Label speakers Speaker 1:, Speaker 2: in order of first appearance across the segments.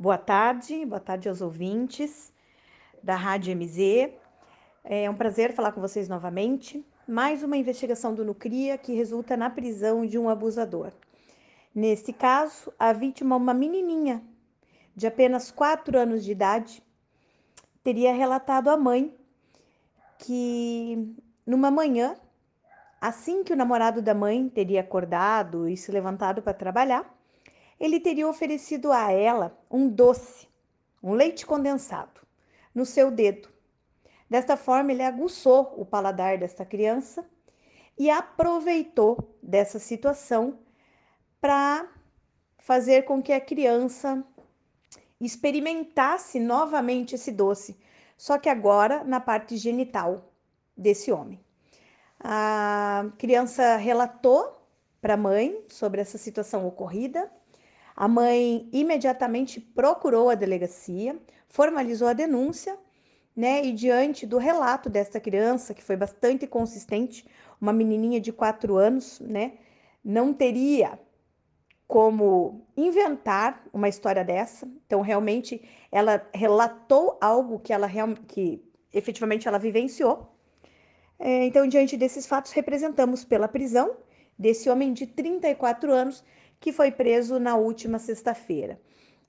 Speaker 1: Boa tarde, boa tarde aos ouvintes da Rádio MZ. É um prazer falar com vocês novamente. Mais uma investigação do Nucria que resulta na prisão de um abusador. Nesse caso, a vítima, uma menininha de apenas 4 anos de idade, teria relatado à mãe que numa manhã, assim que o namorado da mãe teria acordado e se levantado para trabalhar, ele teria oferecido a ela um doce, um leite condensado, no seu dedo. Desta forma, ele aguçou o paladar desta criança e aproveitou dessa situação para fazer com que a criança experimentasse novamente esse doce, só que agora na parte genital desse homem. A criança relatou para a mãe sobre essa situação ocorrida a mãe imediatamente procurou a delegacia, formalizou a denúncia, né? E diante do relato desta criança, que foi bastante consistente, uma menininha de quatro anos, né? Não teria como inventar uma história dessa. Então, realmente, ela relatou algo que ela que efetivamente ela vivenciou. É, então, diante desses fatos, representamos pela prisão desse homem de 34 anos que foi preso na última sexta-feira.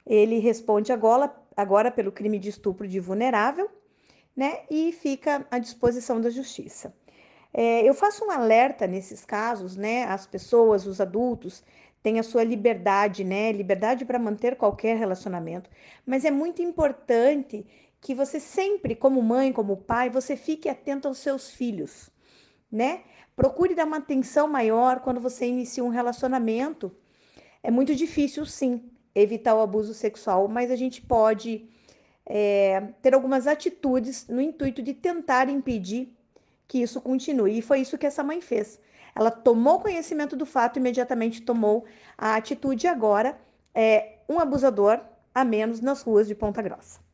Speaker 1: Ele responde agora, agora pelo crime de estupro de vulnerável, né? E fica à disposição da justiça. É, eu faço um alerta nesses casos, né? As pessoas, os adultos, têm a sua liberdade, né? Liberdade para manter qualquer relacionamento, mas é muito importante que você sempre, como mãe, como pai, você fique atento aos seus filhos, né? Procure dar uma atenção maior quando você inicia um relacionamento é muito difícil, sim, evitar o abuso sexual, mas a gente pode é, ter algumas atitudes no intuito de tentar impedir que isso continue. E foi isso que essa mãe fez. Ela tomou conhecimento do fato e imediatamente tomou a atitude. Agora é um abusador a menos nas ruas de Ponta Grossa.